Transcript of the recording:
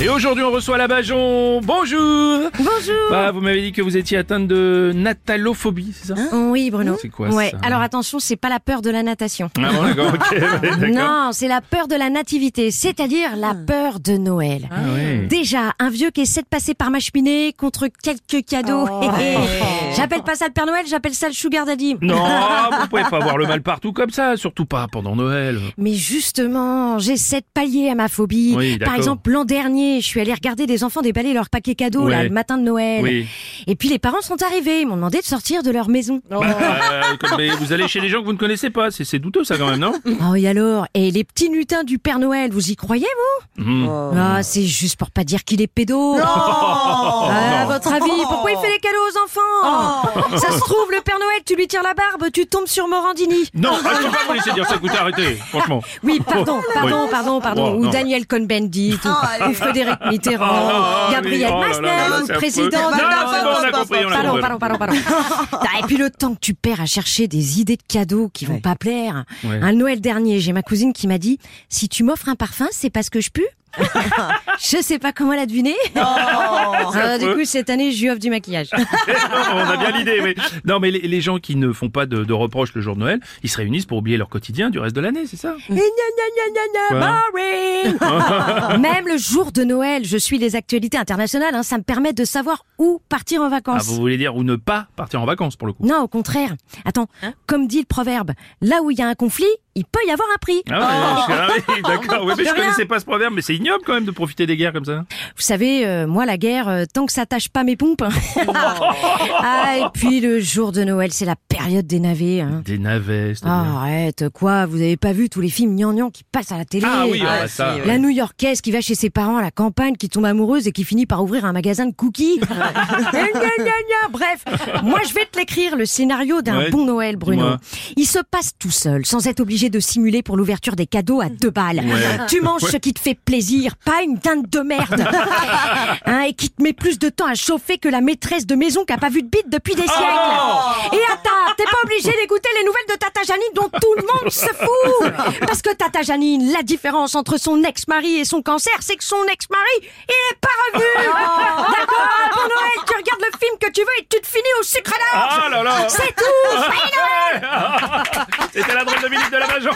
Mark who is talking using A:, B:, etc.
A: Et aujourd'hui, on reçoit la Bajon. Bonjour.
B: Bonjour.
A: Bah, vous m'avez dit que vous étiez atteinte de natalophobie, c'est ça
B: oui, Bruno.
A: C'est quoi,
B: Ouais.
A: ça
B: Alors attention, c'est pas la peur de la natation.
A: Ah bon, d'accord, ouais.
B: Non, c'est la peur de la nativité, c'est-à-dire la peur de Noël.
A: Ah ouais.
B: Déjà, un vieux qui essaie de passer par ma cheminée contre quelques cadeaux. j'appelle pas ça le Père Noël, j'appelle ça le Sugar Daddy.
A: Non, vous pouvez pas avoir le mal partout comme ça, surtout pas pendant Noël.
B: Mais justement, j'essaie de pallier à ma phobie.
A: Oui.
B: Par exemple, l'an dernier, je suis allée regarder des enfants déballer leurs paquets cadeaux
A: Ouais.
B: là, le matin de Noël.
A: Oui.
B: Et puis les parents sont arrivés, ils m'ont demandé de sortir de leur maison.
A: Euh, comme- mais vous allez chez des gens que vous ne connaissez pas, c'est douteux ça quand même, non?
B: Oh et alors Et les petits lutins du Père Noël, vous y croyez vous?
A: Mhm.
B: Ah, c'est juste pour pas dire qu'il est pédo. Ah, pourquoi il fait les cadeaux aux enfants Ça se trouve, le Père Noël, tu lui tires la barbe, tu tombes sur Morandini.
A: Non, ah, je peux pas vous laisser dire ça, écoutez, arrêtez, franchement.
B: Oui, pardon, pardon,
A: Oui.
B: pardon, pardon.
A: Oh,
B: ou
A: non.
B: Daniel Cohn-Bendit, ou, ou Frédéric Mitterrand,
A: Oh,
B: Gabriel
A: oh
B: Masner, président Pardon, pardon, pardon, pardon. Et puis le temps que tu perds à chercher des idées de cadeaux qui vont pas plaire. Un Noël dernier, j'ai ma cousine qui m'a dit si tu m'offres un parfum, c'est parce que je pue. Je sais pas comment la deviner. Ah, du coup, cette année, je lui offre du maquillage.
A: on a bien l'idée, mais non, mais les, les gens qui ne font pas de, de reproches le jour de Noël, ils se réunissent pour oublier leur quotidien du reste de l'année, c'est ça
B: Et gna, gna, gna, gna, gna, boring. Même le jour de Noël, je suis les actualités internationales. hein, ça me permet de savoir où partir en
A: Ah,
B: vacances.
A: vous voulez dire ou ne pas partir en vacances pour le coup
B: Non, au contraire. Attends, comme dit le proverbe, là où il y a un conflit, il peut y avoir un prix.
A: Ah, ouais, ah oui, d'accord. Ouais, mais je
B: rien.
A: connaissais pas ce proverbe, mais c'est ignoble quand même de profiter des guerres comme ça.
B: Vous savez, euh, moi, la guerre, euh, tant que ça tâche pas mes pompes. ah, et puis le jour de Noël, c'est la période des navets. hein.
A: Des navets, c'est-à-dire.
B: Ah, arrête, quoi Vous avez pas vu tous les films gnangnang qui passent à la télé?
A: Ah oui, ah, ça.
B: La New-Yorkaise qui va chez ses parents à la campagne, qui tombe amoureuse et qui finit par ouvrir un magasin de cookies. Bref, moi je vais te l'écrire, le scénario d'un
A: Ouais.
B: bon Noël, Bruno. Il se passe tout seul, sans être obligé de simuler pour l'ouverture des cadeaux à deux balles. Tu manges ce qui te fait plaisir, pas une dinde de merde. Hein, et qui te met plus de temps à chauffer que la maîtresse de maison qui a pas vu de bite depuis des siècles. Et attends, t'es pas obligé d'écouter les nouvelles de Tata Janine dont tout le monde se fout. Parce que Tata Janine, la différence entre son ex-mari et son cancer, c'est que son ex-mari, il est pas revu. D'accord Pour Noël, tu regardes le film que tu veux et tu te finis au sucre à l'orge.
A: Ah là là
B: C'est tout.
A: C'était la drôle de minute de la Bajon